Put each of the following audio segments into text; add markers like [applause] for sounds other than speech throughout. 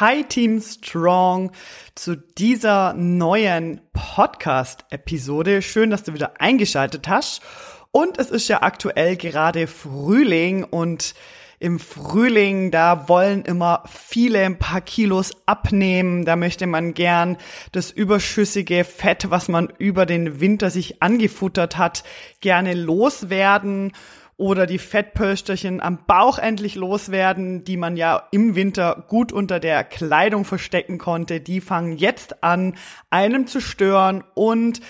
Hi Team Strong zu dieser neuen Podcast-Episode. Schön, dass du wieder eingeschaltet hast. Und es ist ja aktuell gerade Frühling und im Frühling, da wollen immer viele ein paar Kilos abnehmen. Da möchte man gern das überschüssige Fett, was man über den Winter sich angefuttert hat, gerne loswerden oder die Fettpölsterchen am Bauch endlich loswerden, die man ja im Winter gut unter der Kleidung verstecken konnte, die fangen jetzt an, einem zu stören und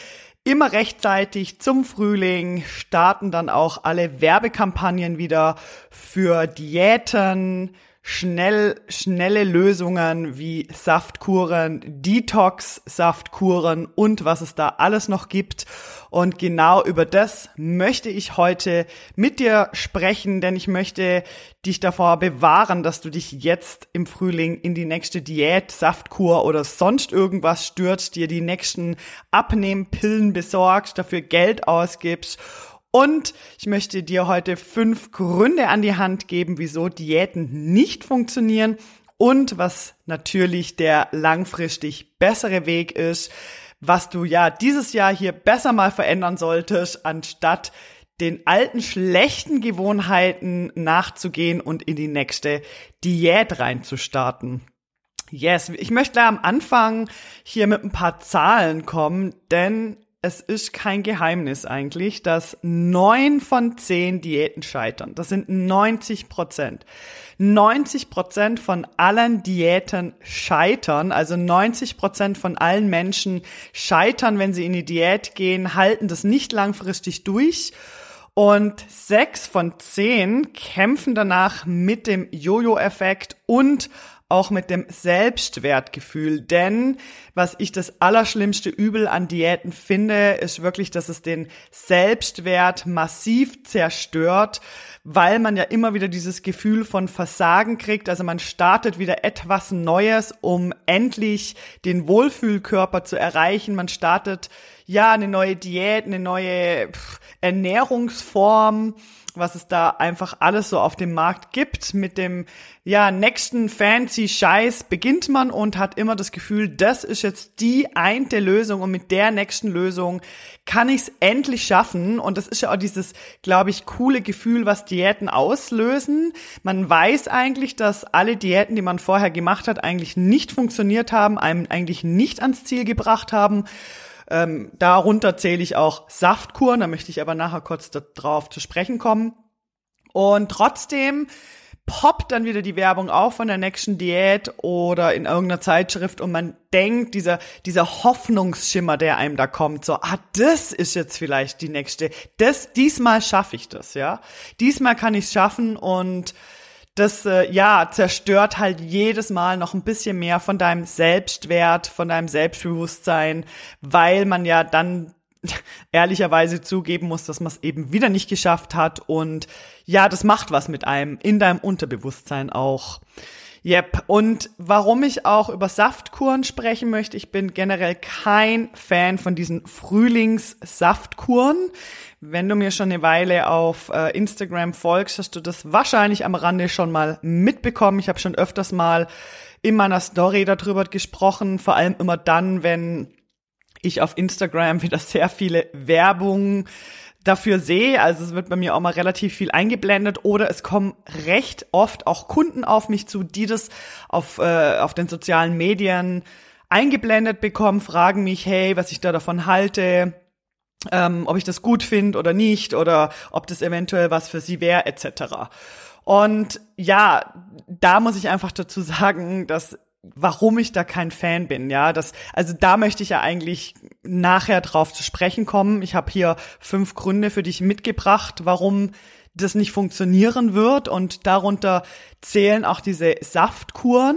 immer rechtzeitig zum Frühling starten dann auch alle Werbekampagnen wieder für Diäten, schnell, schnelle Lösungen wie Saftkuren, Detox-Saftkuren und was es da alles noch gibt. Und genau über das möchte ich heute mit dir sprechen, denn ich möchte dich davor bewahren, dass du dich jetzt im Frühling in die nächste Diät, Saftkur oder sonst irgendwas stürzt, dir die nächsten Abnehmpillen besorgst, dafür Geld ausgibst und ich möchte dir heute fünf Gründe an die Hand geben, wieso Diäten nicht funktionieren und was natürlich der langfristig bessere Weg ist, was du ja dieses Jahr hier besser mal verändern solltest, anstatt den alten schlechten Gewohnheiten nachzugehen und in die nächste Diät reinzustarten. Yes, ich möchte am Anfang hier mit ein paar Zahlen kommen, denn es ist kein Geheimnis eigentlich, dass neun von zehn Diäten scheitern. Das sind 90 Prozent. 90 Prozent von allen Diäten scheitern, also 90 Prozent von allen Menschen scheitern, wenn sie in die Diät gehen, halten das nicht langfristig durch. Und sechs von zehn kämpfen danach mit dem Jojo-Effekt und auch mit dem Selbstwertgefühl. Denn was ich das allerschlimmste Übel an Diäten finde, ist wirklich, dass es den Selbstwert massiv zerstört, weil man ja immer wieder dieses Gefühl von Versagen kriegt. Also man startet wieder etwas Neues, um endlich den Wohlfühlkörper zu erreichen. Man startet ja eine neue Diät, eine neue Ernährungsform was es da einfach alles so auf dem Markt gibt. Mit dem ja nächsten fancy Scheiß beginnt man und hat immer das Gefühl, das ist jetzt die einte Lösung und mit der nächsten Lösung kann ich es endlich schaffen. Und das ist ja auch dieses, glaube ich, coole Gefühl, was Diäten auslösen. Man weiß eigentlich, dass alle Diäten, die man vorher gemacht hat, eigentlich nicht funktioniert haben, einem eigentlich nicht ans Ziel gebracht haben. Ähm, darunter zähle ich auch Saftkuren, da möchte ich aber nachher kurz darauf zu sprechen kommen. Und trotzdem poppt dann wieder die Werbung auf von der nächsten Diät oder in irgendeiner Zeitschrift und man denkt, dieser, dieser Hoffnungsschimmer, der einem da kommt, so, ah, das ist jetzt vielleicht die nächste, das, diesmal schaffe ich das, ja. Diesmal kann ich es schaffen und das äh, ja zerstört halt jedes Mal noch ein bisschen mehr von deinem Selbstwert, von deinem Selbstbewusstsein, weil man ja dann [laughs] ehrlicherweise zugeben muss, dass man es eben wieder nicht geschafft hat und ja, das macht was mit einem in deinem Unterbewusstsein auch. Yep. Und warum ich auch über Saftkuren sprechen möchte, ich bin generell kein Fan von diesen Frühlingssaftkuren. Wenn du mir schon eine Weile auf äh, Instagram folgst, hast du das wahrscheinlich am Rande schon mal mitbekommen. Ich habe schon öfters mal in meiner Story darüber gesprochen, vor allem immer dann, wenn ich auf Instagram [laughs] wieder sehr viele Werbung dafür sehe. Also es wird bei mir auch mal relativ viel eingeblendet oder es kommen recht oft auch Kunden auf mich zu, die das auf, äh, auf den sozialen Medien eingeblendet bekommen, fragen mich, hey, was ich da davon halte, ähm, ob ich das gut finde oder nicht oder ob das eventuell was für sie wäre, etc. Und ja, da muss ich einfach dazu [laughs] sagen, dass warum ich da kein Fan bin, ja, das also da möchte ich ja eigentlich nachher drauf zu sprechen kommen. Ich habe hier fünf Gründe für dich mitgebracht, warum das nicht funktionieren wird und darunter zählen auch diese Saftkuren.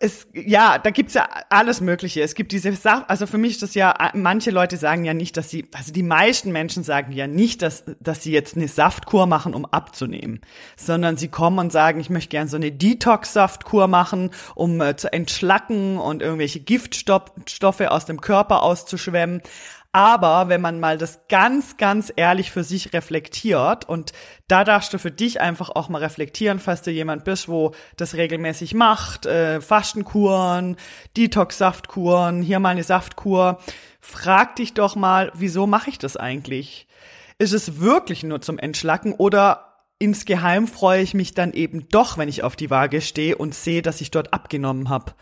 Es, ja, da gibt's ja alles Mögliche. Es gibt diese Sache, also für mich ist das ja, manche Leute sagen ja nicht, dass sie, also die meisten Menschen sagen ja nicht, dass, dass sie jetzt eine Saftkur machen, um abzunehmen, sondern sie kommen und sagen, ich möchte gerne so eine Detox-Saftkur machen, um äh, zu entschlacken und irgendwelche Giftstoffe aus dem Körper auszuschwemmen. Aber wenn man mal das ganz, ganz ehrlich für sich reflektiert und da darfst du für dich einfach auch mal reflektieren, falls du jemand bist, wo das regelmäßig macht, äh, Fastenkuren, Detox-Saftkuren, hier mal eine Saftkur, frag dich doch mal, wieso mache ich das eigentlich? Ist es wirklich nur zum Entschlacken oder insgeheim freue ich mich dann eben doch, wenn ich auf die Waage stehe und sehe, dass ich dort abgenommen habe?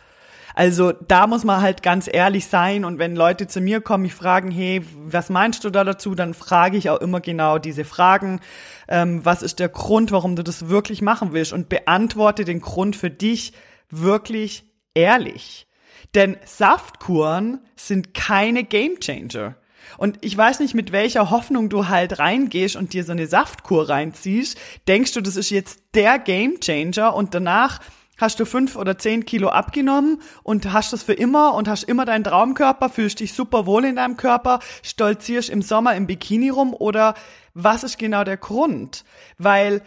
Also da muss man halt ganz ehrlich sein und wenn Leute zu mir kommen, mich fragen, hey, was meinst du da dazu, dann frage ich auch immer genau diese Fragen. Ähm, was ist der Grund, warum du das wirklich machen willst und beantworte den Grund für dich wirklich ehrlich. Denn Saftkuren sind keine Gamechanger. Und ich weiß nicht, mit welcher Hoffnung du halt reingehst und dir so eine Saftkur reinziehst. Denkst du, das ist jetzt der Gamechanger und danach hast du fünf oder zehn Kilo abgenommen und hast das für immer und hast immer deinen Traumkörper, fühlst dich super wohl in deinem Körper, stolzierst im Sommer im Bikini rum oder was ist genau der Grund? Weil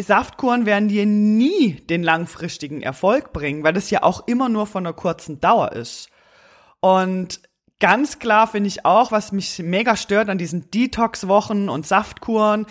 Saftkuren werden dir nie den langfristigen Erfolg bringen, weil das ja auch immer nur von einer kurzen Dauer ist. Und ganz klar finde ich auch, was mich mega stört an diesen Detox-Wochen und Saftkuren,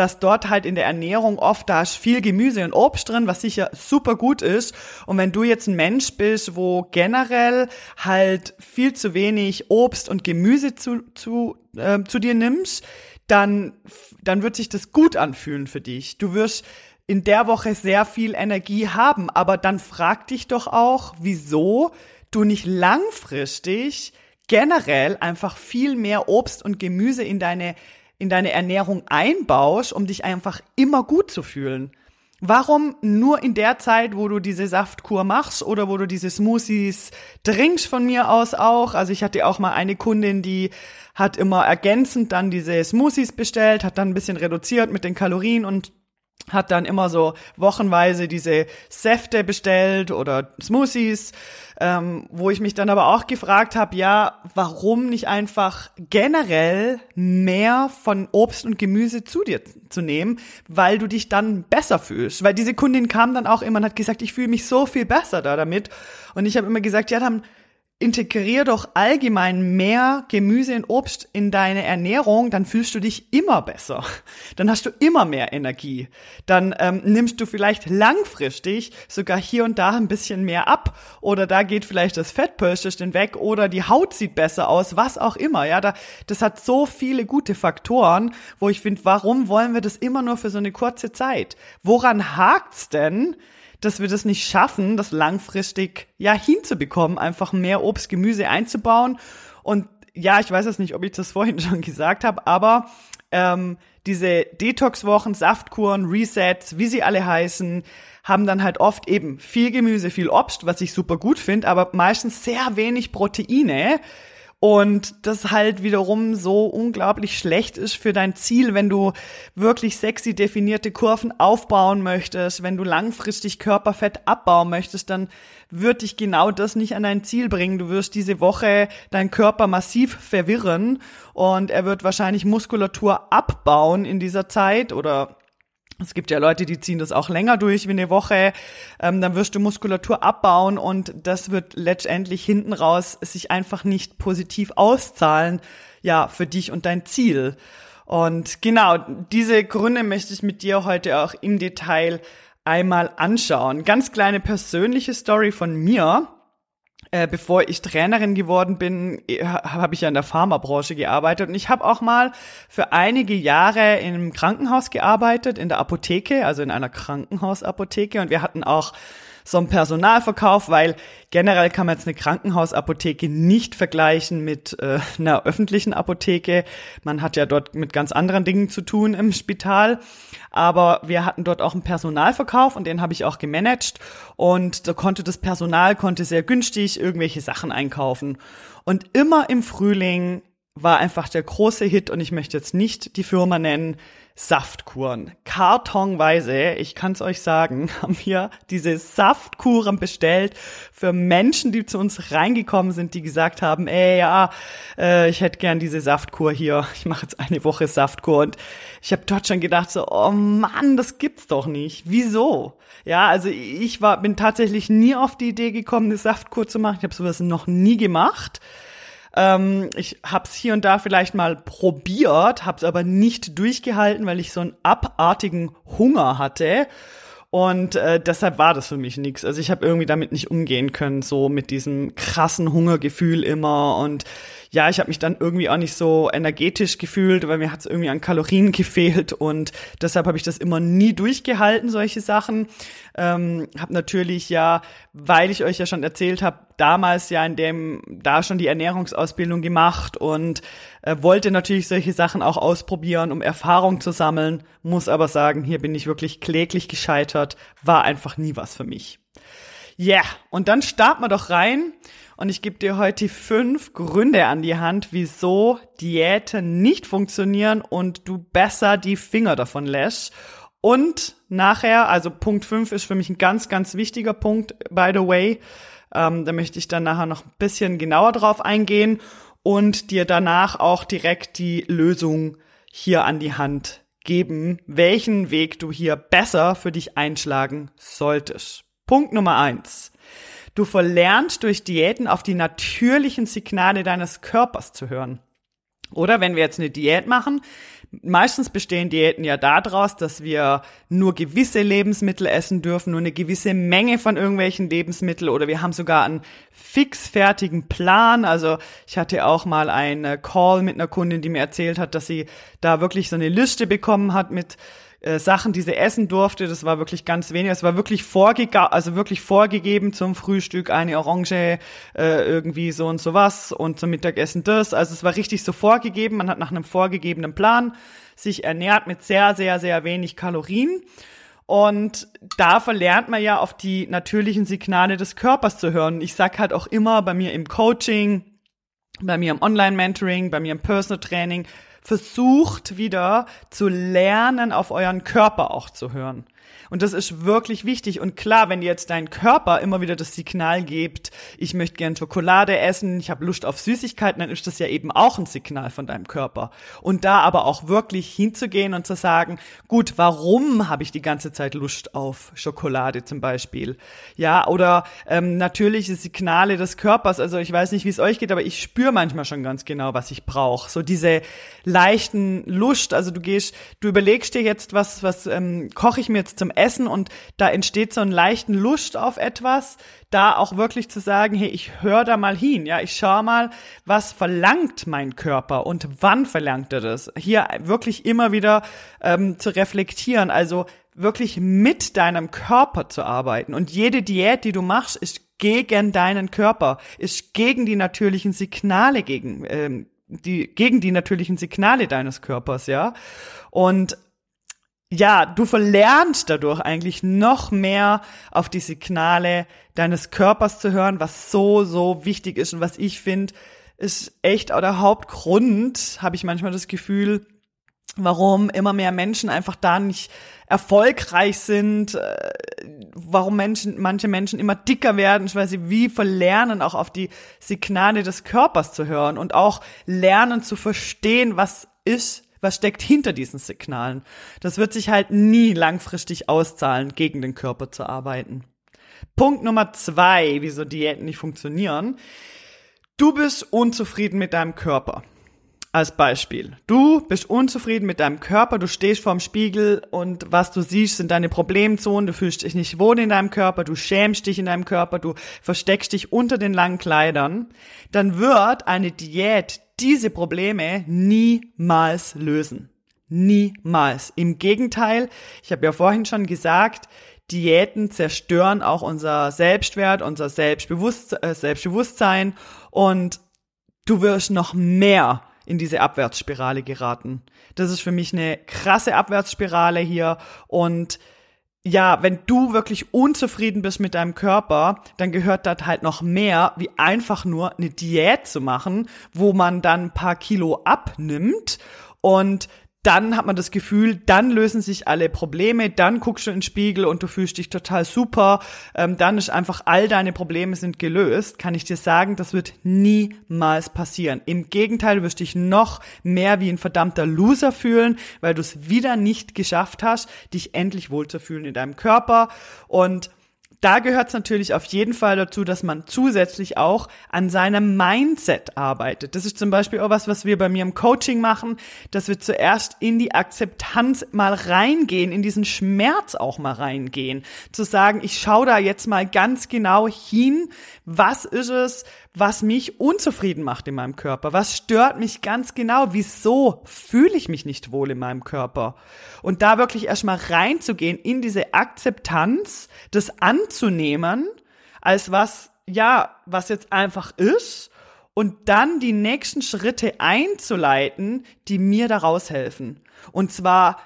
dass dort halt in der Ernährung oft da ist viel Gemüse und Obst drin, was sicher super gut ist. Und wenn du jetzt ein Mensch bist, wo generell halt viel zu wenig Obst und Gemüse zu, zu, äh, zu dir nimmst, dann, dann wird sich das gut anfühlen für dich. Du wirst in der Woche sehr viel Energie haben, aber dann frag dich doch auch, wieso du nicht langfristig generell einfach viel mehr Obst und Gemüse in deine in deine Ernährung einbaust, um dich einfach immer gut zu fühlen. Warum nur in der Zeit, wo du diese Saftkur machst oder wo du diese Smoothies trinkst von mir aus auch? Also ich hatte auch mal eine Kundin, die hat immer ergänzend dann diese Smoothies bestellt, hat dann ein bisschen reduziert mit den Kalorien und hat dann immer so wochenweise diese Säfte bestellt oder Smoothies, ähm, wo ich mich dann aber auch gefragt habe, ja, warum nicht einfach generell mehr von Obst und Gemüse zu dir zu nehmen, weil du dich dann besser fühlst. Weil diese Kundin kam dann auch immer und hat gesagt, ich fühle mich so viel besser da damit. Und ich habe immer gesagt, ja, dann integrier doch allgemein mehr Gemüse und Obst in deine Ernährung, dann fühlst du dich immer besser. Dann hast du immer mehr Energie. Dann ähm, nimmst du vielleicht langfristig sogar hier und da ein bisschen mehr ab oder da geht vielleicht das Fettpölsterchen weg oder die Haut sieht besser aus, was auch immer. Ja, da, das hat so viele gute Faktoren, wo ich finde, warum wollen wir das immer nur für so eine kurze Zeit? Woran hakt's denn? Dass wir das nicht schaffen, das langfristig ja hinzubekommen, einfach mehr Obst, Gemüse einzubauen. Und ja, ich weiß jetzt nicht, ob ich das [laughs] vorhin schon gesagt habe, aber ähm, diese Detox-Wochen, Saftkuren, Resets, wie sie alle heißen, haben dann halt oft eben viel Gemüse, viel Obst, was ich super gut finde, aber meistens sehr wenig Proteine. Und das halt wiederum so unglaublich schlecht ist für dein Ziel, wenn du wirklich sexy definierte Kurven aufbauen möchtest, wenn du langfristig Körperfett abbauen möchtest, dann wird dich genau das nicht an dein Ziel bringen. Du wirst diese Woche deinen Körper massiv verwirren und er wird wahrscheinlich Muskulatur abbauen in dieser Zeit oder es gibt ja Leute, die ziehen das auch länger durch wie eine Woche. Ähm, dann wirst du Muskulatur abbauen und das wird letztendlich hinten raus sich einfach nicht positiv auszahlen, ja, für dich und dein Ziel. Und genau, diese Gründe möchte ich mit dir heute auch im Detail einmal anschauen. Ganz kleine persönliche Story von mir. Äh, bevor ich Trainerin geworden bin, äh, habe ich ja in der Pharmabranche gearbeitet. Und ich habe auch mal für einige Jahre im Krankenhaus gearbeitet, in der Apotheke, also in einer Krankenhausapotheke. Und wir hatten auch so einen Personalverkauf, weil generell kann man jetzt eine Krankenhausapotheke nicht vergleichen mit äh, einer öffentlichen Apotheke. Man hat ja dort mit ganz anderen Dingen zu tun im Spital. Aber wir hatten dort auch einen Personalverkauf und den habe ich auch gemanagt. Und da konnte das Personal konnte sehr günstig irgendwelche Sachen einkaufen. Und immer im Frühling war einfach der große Hit und ich möchte jetzt nicht die Firma nennen, Saftkuren. Kartonweise, ich kann es euch sagen, [laughs] haben wir diese Saftkuren bestellt für Menschen, die zu uns reingekommen sind, die gesagt haben, ey ja, äh, ich hätte gern diese Saftkur hier. Ich mache jetzt eine Woche Saftkur und ich habe dort schon gedacht so, oh Mann, das gibt's doch nicht. Wieso? Ja, also ich war bin tatsächlich nie auf die Idee gekommen, eine Saftkur zu machen. Ich habe sowas noch nie gemacht. Ähm, ich habe es hier und da vielleicht mal probiert, habe es aber nicht durchgehalten, weil ich so einen abartigen Hunger hatte. Und äh, deshalb war das für mich nichts. Also ich habe irgendwie damit nicht umgehen können, so mit diesem krassen Hungergefühl immer. Und ja, ich habe mich dann irgendwie auch nicht so energetisch gefühlt, weil mir hat es irgendwie an Kalorien [laughs] gefehlt. Und deshalb habe ich das immer nie durchgehalten, solche Sachen. Ähm, habe natürlich ja, weil ich euch ja schon erzählt habe, damals ja in dem da schon die Ernährungsausbildung gemacht und äh, wollte natürlich solche Sachen auch ausprobieren, um Erfahrung zu sammeln. Muss aber sagen, hier bin ich wirklich kläglich gescheitert. War einfach nie was für mich. Ja, yeah. und dann starten wir doch rein. Und ich gebe dir heute fünf Gründe an die Hand, wieso Diäten nicht funktionieren und du besser die Finger davon lässt. Und nachher, also Punkt 5 ist für mich ein ganz, ganz wichtiger Punkt, by the way. Ähm, da möchte ich dann nachher noch ein bisschen genauer drauf eingehen und dir danach auch direkt die Lösung hier an die Hand geben, welchen Weg du hier besser für dich einschlagen solltest. Punkt Nummer eins. Du verlernst durch Diäten auf die natürlichen Signale deines Körpers zu hören. Oder wenn wir jetzt eine Diät machen, meistens bestehen Diäten ja daraus, dass wir nur gewisse Lebensmittel essen dürfen, nur eine gewisse Menge von irgendwelchen Lebensmitteln oder wir haben sogar einen fixfertigen Plan. Also ich hatte auch mal einen Call mit einer Kundin, die mir erzählt hat, dass sie da wirklich so eine Liste bekommen hat mit äh, Sachen, die sie essen durfte. Das war wirklich ganz wenig. Es war wirklich vorgegeben, also wirklich vorgegeben zum Frühstück eine Orange, äh, irgendwie so und so was und zum Mittagessen das. Also es war richtig so vorgegeben. Man hat nach einem vorgegebenen Plan sich ernährt mit sehr, sehr, sehr wenig Kalorien. Und da verlernt man ja auf die natürlichen Signale des Körpers zu hören. Ich sag halt auch immer bei mir im Coaching, bei mir im Online-Mentoring, bei mir im Personal Training, versucht wieder zu lernen, auf euren Körper auch zu hören. Und das ist wirklich wichtig. Und klar, wenn jetzt dein Körper immer wieder das Signal gibt, ich möchte gern Schokolade essen, ich habe Lust auf Süßigkeiten, dann ist das ja eben auch ein Signal von deinem Körper. Und da aber auch wirklich hinzugehen und zu sagen, gut, warum habe ich die ganze Zeit Lust auf Schokolade zum Beispiel? Ja, oder ähm, natürliche Signale des Körpers. Also ich weiß nicht, wie es euch geht, aber ich spüre manchmal schon ganz genau, was ich brauche. So diese leichten Lust. Also du gehst, du überlegst dir jetzt, was, was ähm, koche ich mir jetzt zum Essen und da entsteht so ein leichten Lust auf etwas, da auch wirklich zu sagen, hey, ich höre da mal hin, ja, ich schaue mal, was verlangt mein Körper und wann verlangt er das? Hier wirklich immer wieder ähm, zu reflektieren, also wirklich mit deinem Körper zu arbeiten. Und jede Diät, die du machst, ist gegen deinen Körper, ist gegen die natürlichen Signale gegen ähm, die gegen die natürlichen Signale deines Körpers, ja. Und ja, du verlernst dadurch eigentlich noch mehr auf die Signale deines Körpers zu hören, was so, so wichtig ist und was ich finde, ist echt auch der Hauptgrund, habe ich manchmal das Gefühl, warum immer mehr Menschen einfach da nicht erfolgreich sind, äh, warum Menschen, manche Menschen immer dicker werden, weil sie wie verlernen, auch auf die Signale des Körpers zu hören und auch lernen zu verstehen, was ist was steckt hinter diesen Signalen. Das wird sich halt nie langfristig auszahlen, gegen den Körper zu arbeiten. Punkt Nummer zwei, wieso Diäten nicht funktionieren. Du bist unzufrieden mit deinem Körper. Als Beispiel. Du bist unzufrieden mit deinem Körper, du stehst vorm Spiegel und was du siehst, sind deine Problemzonen, du fühlst dich nicht wohl in deinem Körper, du schämst dich in deinem Körper, du versteckst dich unter den langen Kleidern, dann wird eine Diät diese Probleme niemals lösen. Niemals. Im Gegenteil, ich habe ja vorhin schon gesagt, Diäten zerstören auch unser Selbstwert, unser Selbstbewusst äh, Selbstbewusstsein und du wirst noch mehr in diese Abwärtsspirale geraten. Das ist für mich eine krasse Abwärtsspirale hier und ja, wenn du wirklich unzufrieden bist mit deinem Körper, dann gehört das halt noch mehr, wie einfach nur eine Diät zu machen, wo man dann ein paar Kilo abnimmt und dann hat man das Gefühl, dann lösen sich alle Probleme, dann guckst du in den Spiegel und du fühlst dich total super, ähm, dann ist einfach all deine Probleme sind gelöst, kann ich dir sagen, das wird niemals passieren. Im Gegenteil, du wirst dich noch mehr wie ein verdammter Loser fühlen, weil du es wieder nicht geschafft hast, dich endlich wohlzufühlen in deinem Körper und da gehört es natürlich auf jeden Fall dazu, dass man zusätzlich auch an seinem Mindset arbeitet. Das ist zum Beispiel auch was, was wir bei mir im Coaching machen, dass wir zuerst in die Akzeptanz mal reingehen, in diesen Schmerz auch mal reingehen. Zu sagen, ich schaue da jetzt mal ganz genau hin, was ist es, was mich unzufrieden macht in meinem Körper? Was stört mich ganz genau? Wieso fühle ich mich nicht wohl in meinem Körper? Und da wirklich erstmal reinzugehen in diese Akzeptanz, das anzunehmen, als was, ja, was jetzt einfach ist und dann die nächsten Schritte einzuleiten, die mir daraus helfen. Und zwar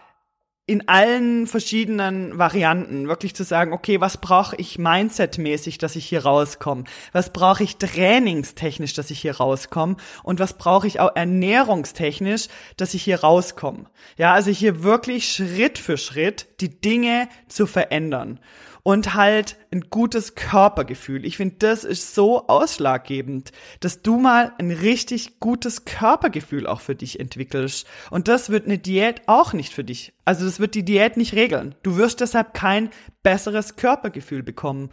in allen verschiedenen Varianten wirklich zu sagen, okay, was brauche ich mindsetmäßig, dass ich hier rauskomme? Was brauche ich trainingstechnisch, dass ich hier rauskomme? Und was brauche ich auch ernährungstechnisch, dass ich hier rauskomme? Ja, also hier wirklich Schritt für Schritt die Dinge zu verändern und halt ein gutes Körpergefühl. Ich finde, das ist so ausschlaggebend, dass du mal ein richtig gutes Körpergefühl auch für dich entwickelst. Und das wird eine Diät auch nicht für dich. Also das wird die Diät nicht regeln. Du wirst deshalb kein besseres Körpergefühl bekommen.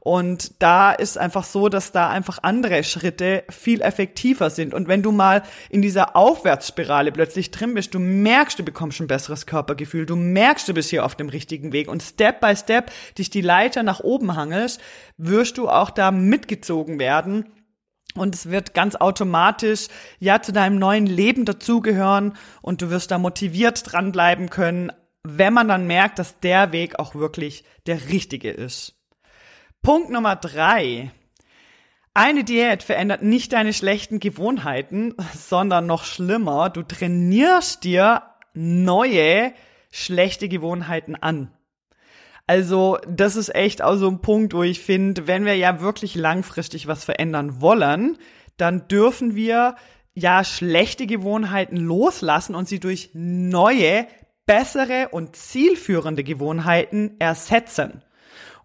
Und da ist einfach so, dass da einfach andere Schritte viel effektiver sind. Und wenn du mal in dieser Aufwärtsspirale plötzlich drin bist, du merkst, du bekommst ein besseres Körpergefühl, du merkst, du bist hier auf dem richtigen Weg und Step by Step dich die Leiter nach oben hangelst, wirst du auch da mitgezogen werden. Und es wird ganz automatisch ja zu deinem neuen Leben dazugehören und du wirst da motiviert dranbleiben können, wenn man dann merkt, dass der Weg auch wirklich der richtige ist. Punkt Nummer drei. Eine Diät verändert nicht deine schlechten Gewohnheiten, sondern noch schlimmer, du trainierst dir neue schlechte Gewohnheiten an. Also das ist echt auch so ein Punkt, wo ich finde, wenn wir ja wirklich langfristig was verändern wollen, dann dürfen wir ja schlechte Gewohnheiten loslassen und sie durch neue, bessere und zielführende Gewohnheiten ersetzen.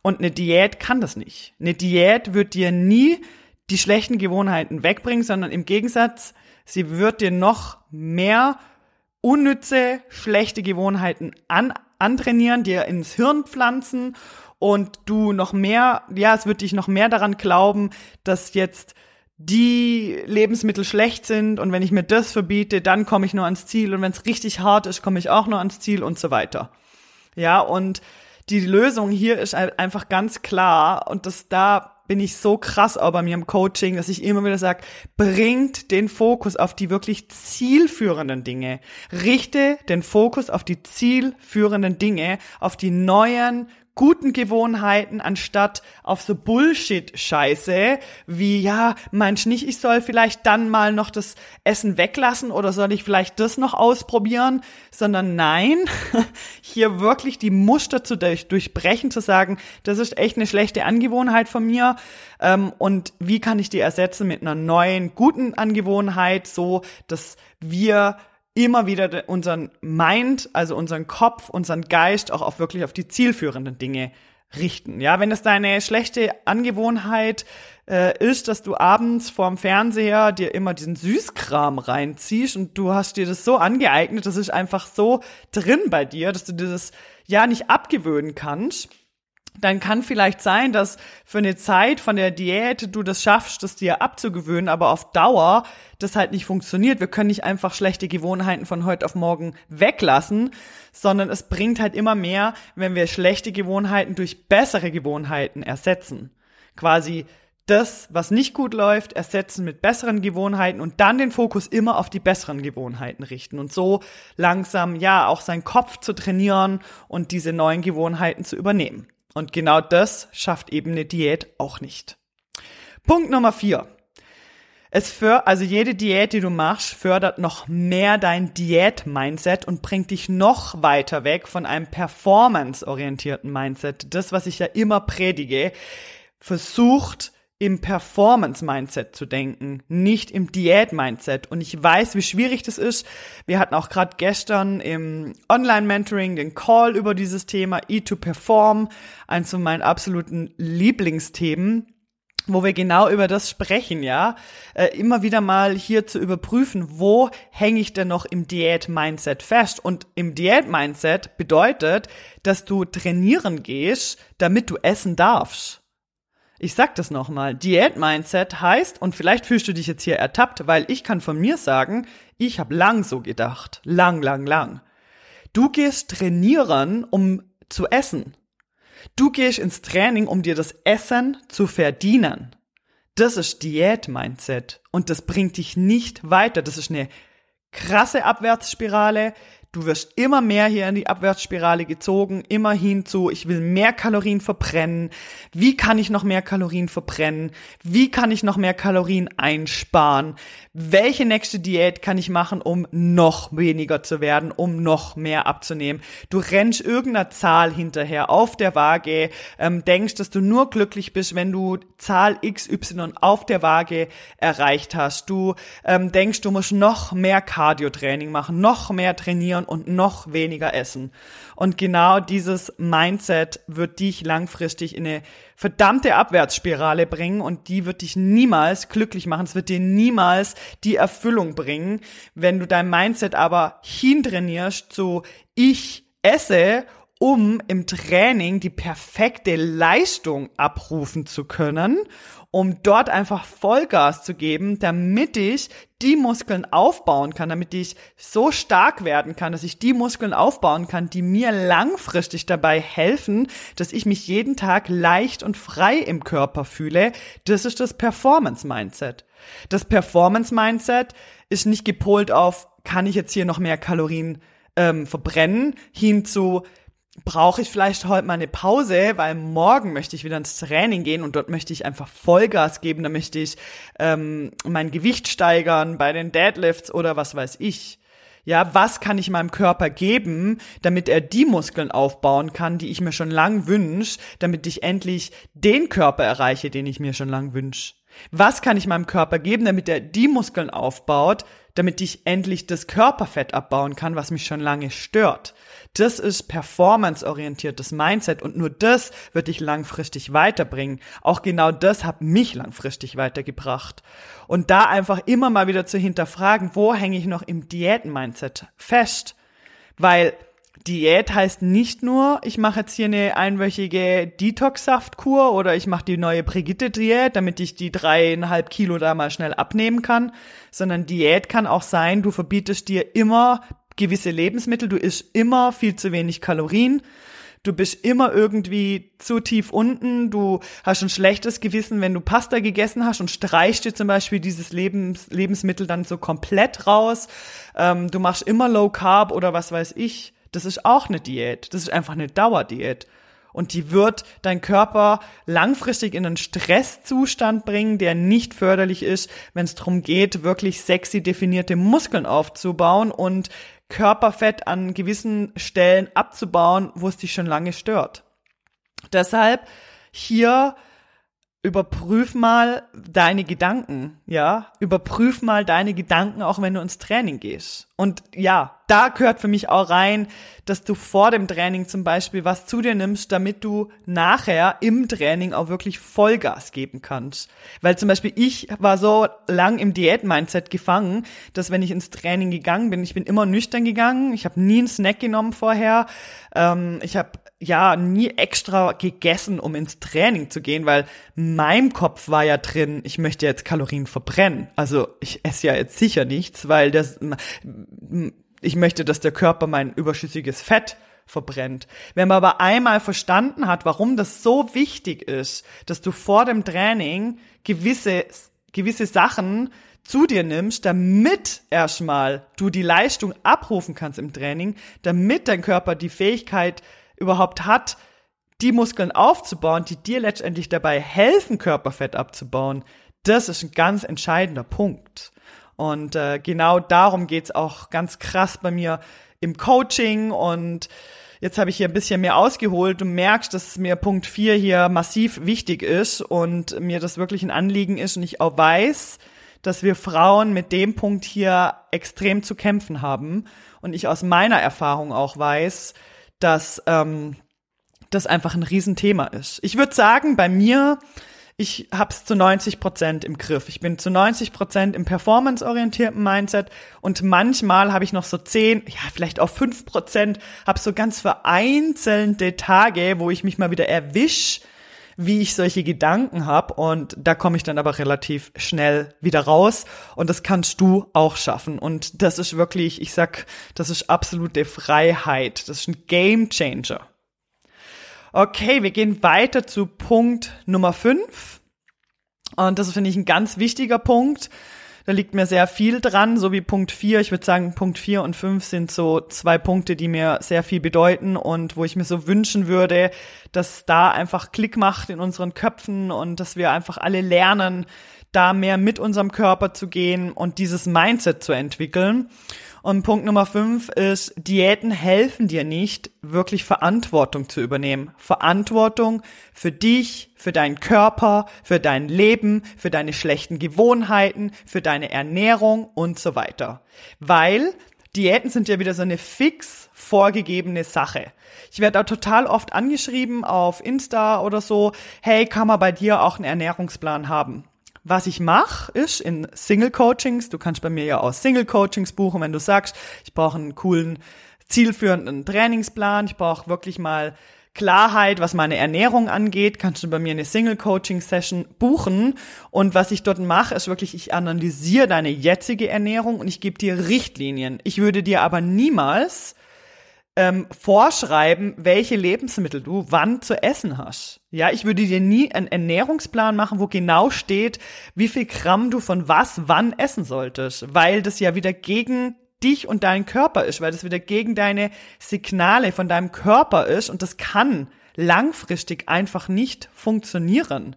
Und eine Diät kann das nicht. Eine Diät wird dir nie die schlechten Gewohnheiten wegbringen, sondern im Gegensatz, sie wird dir noch mehr unnütze, schlechte Gewohnheiten an, antrainieren, dir ins Hirn pflanzen und du noch mehr, ja, es wird dich noch mehr daran glauben, dass jetzt die Lebensmittel schlecht sind und wenn ich mir das verbiete, dann komme ich nur ans Ziel und wenn es richtig hart ist, komme ich auch nur ans Ziel und so weiter. Ja, und die Lösung hier ist einfach ganz klar und das da bin ich so krass auch bei mir im Coaching, dass ich immer wieder sage, bringt den Fokus auf die wirklich zielführenden Dinge. Richte den Fokus auf die zielführenden Dinge, auf die neuen, guten Gewohnheiten anstatt auf so Bullshit-Scheiße wie, ja, meinst nicht, ich soll vielleicht dann mal noch das Essen weglassen oder soll ich vielleicht das noch ausprobieren, sondern nein, [laughs] hier wirklich die Muster zu durch, durchbrechen, zu sagen, das ist echt eine schlechte Angewohnheit von mir ähm, und wie kann ich die ersetzen mit einer neuen, guten Angewohnheit, so dass wir immer wieder unseren Mind, also unseren Kopf, unseren Geist auch auf wirklich auf die zielführenden Dinge richten. Ja, wenn es deine schlechte Angewohnheit äh, ist, dass du abends vorm Fernseher dir immer diesen Süßkram reinziehst und du hast dir das so angeeignet, das ist einfach so drin bei dir, dass du dir das ja nicht abgewöhnen kannst dann kann vielleicht sein, dass für eine Zeit von der Diät du das schaffst, das dir abzugewöhnen, aber auf Dauer das halt nicht funktioniert. Wir können nicht einfach schlechte Gewohnheiten von heute auf morgen weglassen, sondern es bringt halt immer mehr, wenn wir schlechte Gewohnheiten durch bessere Gewohnheiten ersetzen. Quasi das, was nicht gut läuft, ersetzen mit besseren Gewohnheiten und dann den Fokus immer auf die besseren Gewohnheiten richten und so langsam ja auch seinen Kopf zu trainieren und diese neuen Gewohnheiten zu übernehmen. Und genau das schafft eben eine Diät auch nicht. Punkt Nummer vier. Es für, also jede Diät, die du machst, fördert noch mehr dein Diät-Mindset und bringt dich noch weiter weg von einem performance-orientierten Mindset. Das, was ich ja immer predige, versucht im Performance-Mindset zu denken, nicht im Diät-Mindset. Und ich weiß, wie schwierig das ist. Wir hatten auch gerade gestern im Online-Mentoring den Call über dieses Thema E2Perform, eins von meinen absoluten Lieblingsthemen wo wir genau über das sprechen, ja, äh, immer wieder mal hier zu überprüfen, wo hänge ich denn noch im Diät-Mindset fest? Und im Diät-Mindset bedeutet, dass du trainieren gehst, damit du essen darfst. Ich sag das nochmal. Diät-Mindset heißt, und vielleicht fühlst du dich jetzt hier ertappt, weil ich kann von mir sagen, ich habe lang so gedacht. Lang, lang, lang. Du gehst trainieren, um zu essen. Du gehst ins Training, um dir das Essen zu verdienen. Das ist Diät-Mindset. Und das bringt dich nicht weiter. Das ist eine krasse Abwärtsspirale. Du wirst immer mehr hier in die Abwärtsspirale gezogen, immer hinzu, ich will mehr Kalorien verbrennen. Wie kann ich noch mehr Kalorien verbrennen? Wie kann ich noch mehr Kalorien einsparen? Welche nächste Diät kann ich machen, um noch weniger zu werden, um noch mehr abzunehmen? Du rennst irgendeiner Zahl hinterher auf der Waage, ähm, denkst, dass du nur glücklich bist, wenn du Zahl XY auf der Waage erreicht hast. Du ähm, denkst, du musst noch mehr Cardio-Training machen, noch mehr trainieren trainieren und noch weniger essen. Und genau dieses Mindset wird dich langfristig in eine verdammte Abwärtsspirale bringen und die wird dich niemals glücklich machen. Es wird dir niemals die Erfüllung bringen. Wenn du dein Mindset aber hintrainierst zu ich esse um im Training die perfekte Leistung abrufen zu können um dort einfach Vollgas zu geben, damit ich die Muskeln aufbauen kann, damit ich so stark werden kann, dass ich die Muskeln aufbauen kann, die mir langfristig dabei helfen, dass ich mich jeden Tag leicht und frei im Körper fühle. Das ist das Performance Mindset. Das Performance Mindset ist nicht gepolt auf, kann ich jetzt hier noch mehr Kalorien ähm, verbrennen, hin zu, brauche ich vielleicht heute mal eine Pause, weil morgen möchte ich wieder ins Training gehen und dort möchte ich einfach Vollgas geben, da möchte ich ähm, mein Gewicht steigern bei den Deadlifts oder was weiß ich. Ja, was kann ich meinem Körper geben, damit er die Muskeln aufbauen kann, die ich mir schon lang wünsche, damit ich endlich den Körper erreiche, den ich mir schon lang wünsche? Was kann ich meinem Körper geben, damit er die Muskeln aufbaut, damit ich endlich das Körperfett abbauen kann, was mich schon lange stört? Das ist performanceorientiertes Mindset und nur das wird dich langfristig weiterbringen. Auch genau das hat mich langfristig weitergebracht. Und da einfach immer mal wieder zu hinterfragen, wo hänge ich noch im Diäten-Mindset fest? Weil Diät heißt nicht nur, ich mache jetzt hier eine einwöchige Detox-Saftkur oder ich mache die neue Brigitte-Diät, damit ich die dreieinhalb Kilo da mal schnell abnehmen kann, sondern Diät kann auch sein, du verbietest dir immer gewisse Lebensmittel, du isst immer viel zu wenig Kalorien, du bist immer irgendwie zu tief unten, du hast ein schlechtes Gewissen, wenn du Pasta gegessen hast und streichst dir zum Beispiel dieses Lebens, Lebensmittel dann so komplett raus, ähm, du machst immer Low Carb oder was weiß ich, das ist auch eine Diät, das ist einfach eine Dauerdiät. Und die wird dein Körper langfristig in einen Stresszustand bringen, der nicht förderlich ist, wenn es darum geht, wirklich sexy definierte Muskeln aufzubauen und Körperfett an gewissen Stellen abzubauen, wo es dich schon lange stört. Deshalb hier überprüf mal deine Gedanken, ja? Überprüf mal deine Gedanken, auch wenn du ins Training gehst. Und ja, da gehört für mich auch rein, dass du vor dem Training zum Beispiel was zu dir nimmst, damit du nachher im Training auch wirklich Vollgas geben kannst. Weil zum Beispiel ich war so lang im Diät-Mindset gefangen, dass wenn ich ins Training gegangen bin, ich bin immer nüchtern gegangen, ich habe nie einen Snack genommen vorher, ähm, ich habe ja nie extra gegessen, um ins Training zu gehen, weil meinem Kopf war ja drin, ich möchte jetzt Kalorien verbrennen. Also ich esse ja jetzt sicher nichts, weil das ich möchte, dass der Körper mein überschüssiges Fett verbrennt. Wenn man aber einmal verstanden hat, warum das so wichtig ist, dass du vor dem Training gewisse gewisse Sachen zu dir nimmst, damit erstmal du die Leistung abrufen kannst im Training, damit dein Körper die Fähigkeit überhaupt hat, die Muskeln aufzubauen, die dir letztendlich dabei helfen, Körperfett abzubauen, das ist ein ganz entscheidender Punkt. Und äh, genau darum geht's auch ganz krass bei mir im Coaching und jetzt habe ich hier ein bisschen mehr ausgeholt. Du merkst, dass mir Punkt 4 hier massiv wichtig ist und mir das wirklich ein Anliegen ist und ich auch weiß, dass wir Frauen mit dem Punkt hier extrem zu kämpfen haben. Und ich aus meiner Erfahrung auch weiß, dass ähm, das einfach ein Riesenthema ist. Ich würde sagen, bei mir ich habe es zu 90 Prozent im Griff. Ich bin zu 90 Prozent im performanceorientierten Mindset und manchmal habe ich noch so 10, ja vielleicht auch 5 Prozent, habe so ganz vereinzelte Tage, wo ich mich mal wieder erwisch, wie ich solche Gedanken habe und da komme ich dann aber relativ schnell wieder raus und das kannst du auch schaffen und das ist wirklich, ich sag, das ist absolute Freiheit, das ist ein Game Changer. Okay, wir gehen weiter zu Punkt Nummer 5. Und das finde ich ein ganz wichtiger Punkt. Da liegt mir sehr viel dran, so wie Punkt 4. Ich würde sagen, Punkt 4 und 5 sind so zwei Punkte, die mir sehr viel bedeuten und wo ich mir so wünschen würde, dass da einfach Klick macht in unseren Köpfen und dass wir einfach alle lernen, da mehr mit unserem Körper zu gehen und dieses Mindset zu entwickeln. Und Punkt Nummer fünf ist, Diäten helfen dir nicht, wirklich Verantwortung zu übernehmen. Verantwortung für dich, für deinen Körper, für dein Leben, für deine schlechten Gewohnheiten, für deine Ernährung und so weiter. Weil Diäten sind ja wieder so eine fix vorgegebene Sache. Ich werde da total oft angeschrieben auf Insta oder so, hey, kann man bei dir auch einen Ernährungsplan haben? Was ich mache, ist in Single-Coachings, du kannst bei mir ja auch Single-Coachings buchen, wenn du sagst, ich brauche einen coolen, zielführenden Trainingsplan, ich brauche wirklich mal Klarheit, was meine Ernährung angeht, kannst du bei mir eine Single-Coaching-Session buchen. Und was ich dort mache, ist wirklich, ich analysiere deine jetzige Ernährung und ich gebe dir Richtlinien. Ich würde dir aber niemals ähm, vorschreiben, welche Lebensmittel du wann zu essen hast. Ja, ich würde dir nie einen Ernährungsplan machen, wo genau steht, wie viel Gramm du von was wann essen solltest, weil das ja wieder gegen dich und deinen Körper ist, weil das wieder gegen deine Signale von deinem Körper ist und das kann langfristig einfach nicht funktionieren.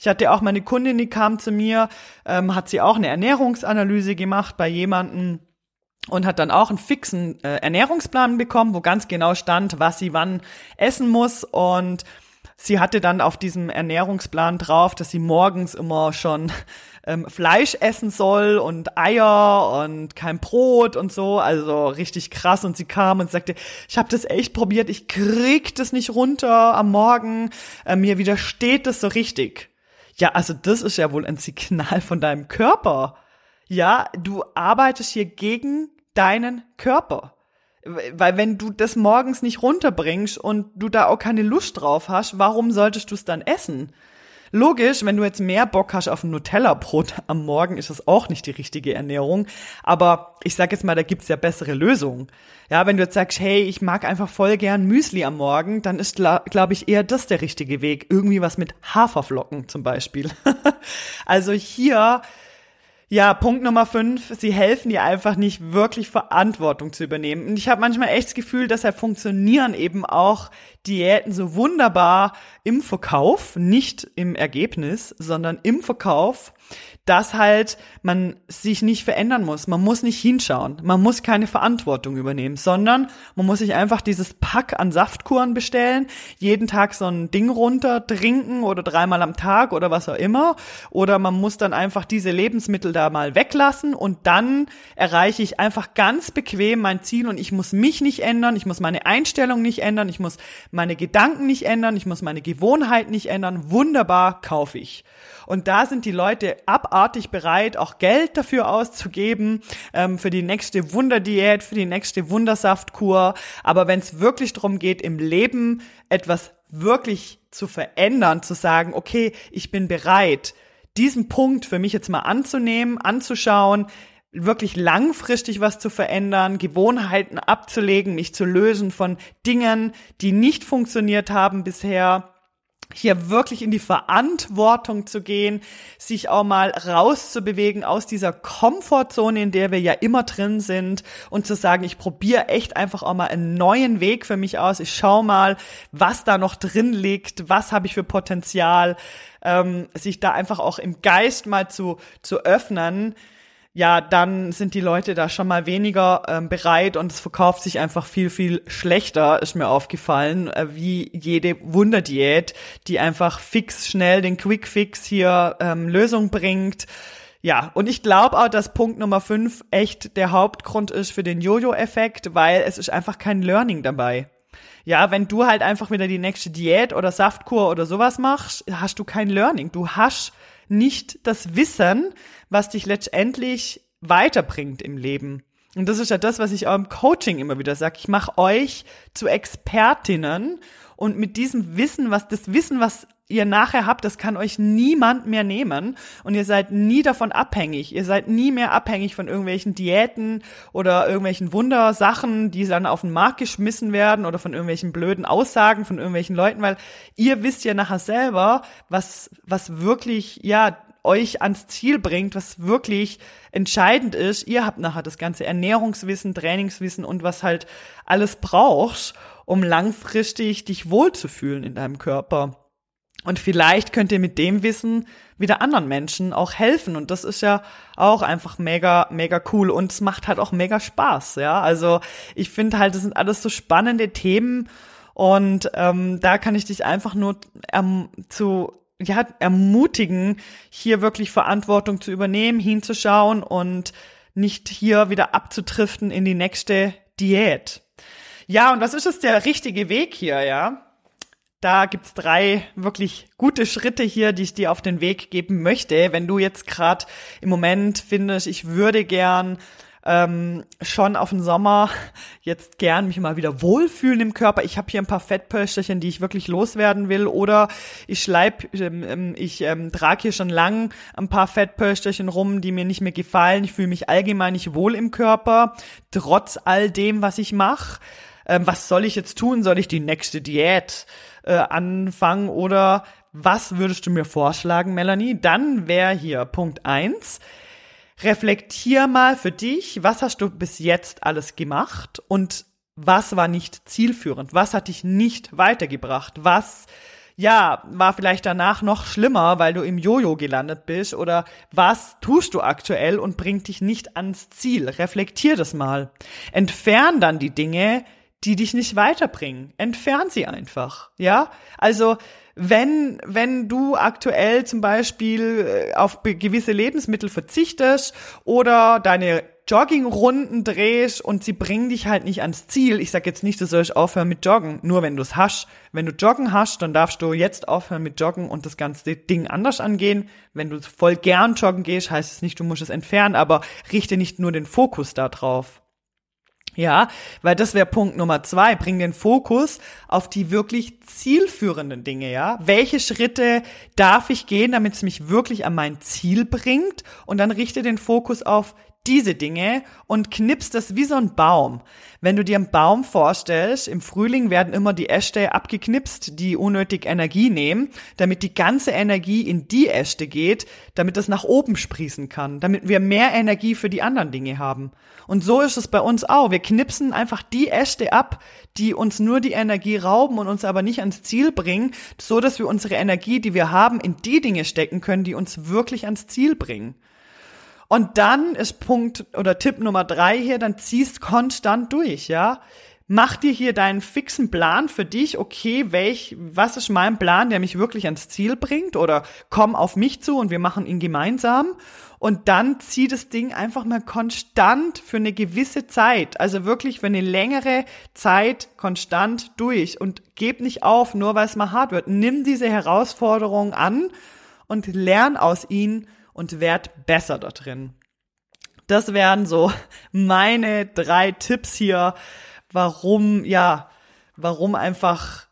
Ich hatte auch meine Kundin, die kam zu mir, ähm, hat sie auch eine Ernährungsanalyse gemacht bei jemandem, und hat dann auch einen fixen äh, Ernährungsplan bekommen, wo ganz genau stand, was sie wann essen muss und sie hatte dann auf diesem Ernährungsplan drauf, dass sie morgens immer schon ähm, Fleisch essen soll und Eier und kein Brot und so, also richtig krass und sie kam und sagte, ich habe das echt probiert, ich krieg das nicht runter am Morgen, äh, mir widersteht das so richtig. Ja, also das ist ja wohl ein Signal von deinem Körper. Ja, du arbeitest hier gegen deinen Körper. Weil wenn du das morgens nicht runterbringst und du da auch keine Lust drauf hast, warum solltest du es dann essen? Logisch, wenn du jetzt mehr Bock hast auf ein Nutella-Brot [laughs] am Morgen, ist das auch nicht die richtige Ernährung. Aber ich sag jetzt mal, da gibt's ja bessere Lösungen. Ja, wenn du jetzt sagst, hey, ich mag einfach voll gern Müsli am Morgen, dann ist, glaube ich, eher das der richtige Weg. Irgendwie was mit Haferflocken zum Beispiel. [laughs] also hier ja, Punkt Nummer fünf, sie helfen dir einfach nicht wirklich Verantwortung zu übernehmen. Und ich habe manchmal echt das Gefühl, deshalb funktionieren eben auch Diäten so wunderbar im Verkauf, nicht im Ergebnis, sondern im Verkauf, dass halt man sich nicht verändern muss. Man muss nicht hinschauen. Man muss keine Verantwortung übernehmen, sondern man muss sich einfach dieses Pack an Saftkuren bestellen, jeden Tag so ein Ding runter trinken oder dreimal am Tag oder was auch immer. Oder man muss dann einfach diese Lebensmittel da mal weglassen und dann erreiche ich einfach ganz bequem mein Ziel und ich muss mich nicht ändern, ich muss meine Einstellung nicht ändern, ich muss meine Gedanken nicht ändern, ich muss meine Gewohnheit nicht ändern. Wunderbar kaufe ich. Und da sind die Leute abartig bereit, auch Geld dafür auszugeben, ähm, für die nächste Wunderdiät, für die nächste Wundersaftkur. Aber wenn es wirklich darum geht, im Leben etwas wirklich zu verändern, zu sagen, okay, ich bin bereit, diesen Punkt für mich jetzt mal anzunehmen, anzuschauen, wirklich langfristig was zu verändern, Gewohnheiten abzulegen, mich zu lösen von Dingen, die nicht funktioniert haben bisher, hier wirklich in die Verantwortung zu gehen, sich auch mal rauszubewegen aus dieser Komfortzone, in der wir ja immer drin sind und zu sagen, ich probiere echt einfach auch mal einen neuen Weg für mich aus. Ich schau mal, was da noch drin liegt, was habe ich für Potenzial, ähm, sich da einfach auch im Geist mal zu, zu öffnen ja, dann sind die Leute da schon mal weniger ähm, bereit und es verkauft sich einfach viel, viel schlechter, ist mir aufgefallen, äh, wie jede Wunderdiät, die einfach fix, schnell den Quick Fix hier ähm, Lösung bringt. Ja, und ich glaube auch, dass Punkt Nummer fünf echt der Hauptgrund ist für den Jojo-Effekt, weil es ist einfach kein Learning dabei. Ja, wenn du halt einfach wieder die nächste Diät oder Saftkur oder sowas machst, hast du kein Learning. Du hast nicht das Wissen, was dich letztendlich weiterbringt im Leben. Und das ist ja das, was ich auch im Coaching immer wieder sage. Ich mache euch zu Expertinnen und mit diesem Wissen, was das Wissen, was ihr nachher habt, das kann euch niemand mehr nehmen und ihr seid nie davon abhängig. Ihr seid nie mehr abhängig von irgendwelchen Diäten oder irgendwelchen Wundersachen, die dann auf den Markt geschmissen werden oder von irgendwelchen blöden Aussagen von irgendwelchen Leuten, weil ihr wisst ja nachher selber, was was wirklich ja euch ans Ziel bringt, was wirklich entscheidend ist. Ihr habt nachher das ganze Ernährungswissen, Trainingswissen und was halt alles brauchst, um langfristig dich wohlzufühlen in deinem Körper. Und vielleicht könnt ihr mit dem Wissen wieder anderen Menschen auch helfen. Und das ist ja auch einfach mega, mega cool. Und es macht halt auch mega Spaß, ja. Also ich finde halt, das sind alles so spannende Themen. Und ähm, da kann ich dich einfach nur ähm, zu ja, ermutigen, hier wirklich Verantwortung zu übernehmen, hinzuschauen und nicht hier wieder abzutriften in die nächste Diät. Ja, und was ist es der richtige Weg hier, ja? Da gibt's drei wirklich gute Schritte hier, die ich dir auf den Weg geben möchte. Wenn du jetzt gerade im Moment findest, ich würde gern ähm, schon auf den Sommer jetzt gern mich mal wieder wohlfühlen im Körper. Ich habe hier ein paar Fettpölsterchen, die ich wirklich loswerden will. Oder ich schleib, ähm, ähm, ich ähm, trage hier schon lang ein paar Fettpölsterchen rum, die mir nicht mehr gefallen. Ich fühle mich allgemein nicht wohl im Körper, trotz all dem, was ich mache. Ähm, was soll ich jetzt tun? Soll ich die nächste Diät äh, anfangen oder was würdest du mir vorschlagen, Melanie? Dann wäre hier Punkt eins reflektier mal für dich, was hast du bis jetzt alles gemacht und was war nicht zielführend, was hat dich nicht weitergebracht, was ja, war vielleicht danach noch schlimmer, weil du im Jojo gelandet bist oder was tust du aktuell und bringt dich nicht ans Ziel? Reflektier das mal. Entfern dann die Dinge, die dich nicht weiterbringen. Entfern sie einfach. Ja, also wenn, wenn du aktuell zum Beispiel äh, auf gewisse Lebensmittel verzichtest oder deine Joggingrunden drehst und sie bringen dich halt nicht ans Ziel. Ich sag jetzt nicht, du sollst aufhören mit Joggen, nur wenn du es hast. Wenn du Joggen hast, dann darfst du jetzt aufhören mit Joggen und das ganze Ding anders angehen. Wenn du voll gern joggen gehst, heißt es nicht, du musst es entfernen, aber richte nicht nur den Fokus da drauf. Ja, weil das wäre Punkt Nummer zwei. Bring den Fokus auf die wirklich zielführenden Dinge, ja. Welche Schritte darf ich gehen, damit es mich wirklich an mein Ziel bringt? Und dann richte den Fokus auf diese Dinge und knippst das wie so ein Baum. Wenn du dir einen Baum vorstellst, im Frühling werden immer die Äste abgeknipst, die unnötig Energie nehmen, damit die ganze Energie in die Äste geht, damit es nach oben sprießen kann, damit wir mehr Energie für die anderen Dinge haben. Und so ist es bei uns auch. Wir knipsen einfach die Äste ab, die uns nur die Energie rauben und uns aber nicht ans Ziel bringen, so dass wir unsere Energie, die wir haben, in die Dinge stecken können, die uns wirklich ans Ziel bringen. Und dann ist Punkt oder Tipp Nummer drei hier, dann ziehst konstant durch, ja. Mach dir hier deinen fixen Plan für dich, okay, welch, was ist mein Plan, der mich wirklich ans Ziel bringt? Oder komm auf mich zu und wir machen ihn gemeinsam. Und dann zieh das Ding einfach mal konstant für eine gewisse Zeit, also wirklich für eine längere Zeit konstant durch. Und geb nicht auf, nur weil es mal hart wird. Nimm diese Herausforderung an und lern aus ihnen und werd besser da drin. Das wären so meine drei Tipps hier, warum, ja, warum einfach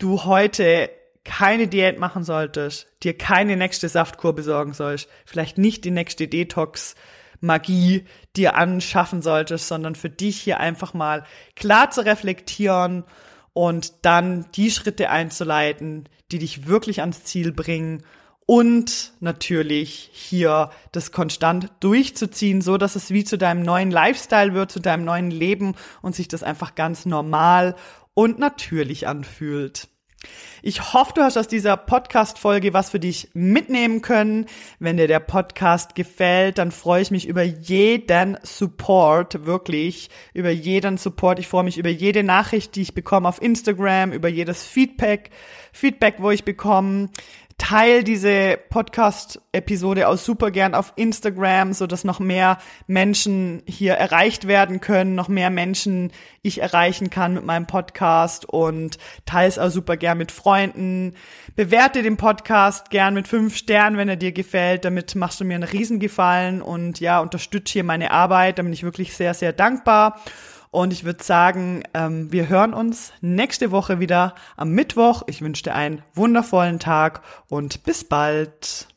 du heute keine Diät machen solltest, dir keine nächste Saftkur besorgen sollst, vielleicht nicht die nächste Detox Magie dir anschaffen solltest, sondern für dich hier einfach mal klar zu reflektieren und dann die Schritte einzuleiten, die dich wirklich ans Ziel bringen und natürlich hier das konstant durchzuziehen, so dass es wie zu deinem neuen Lifestyle wird, zu deinem neuen Leben und sich das einfach ganz normal und natürlich anfühlt. Ich hoffe, du hast aus dieser Podcast-Folge was für dich mitnehmen können. Wenn dir der Podcast gefällt, dann freue ich mich über jeden Support, wirklich, über jeden Support. Ich freue mich über jede Nachricht, die ich bekomme auf Instagram, über jedes Feedback, Feedback, wo ich bekomme. Teil diese Podcast-Episode auch super gern auf Instagram, so dass noch mehr Menschen hier erreicht werden können, noch mehr Menschen ich erreichen kann mit meinem Podcast und teile es auch super gern mit Freunden. Bewerte den Podcast gern mit fünf Sternen, wenn er dir gefällt. Damit machst du mir einen Riesengefallen und ja, unterstütze hier meine Arbeit. Da bin ich wirklich sehr, sehr dankbar. Und ich würde sagen, ähm, wir hören uns nächste Woche wieder am Mittwoch. Ich wünsche dir einen wundervollen Tag und bis bald.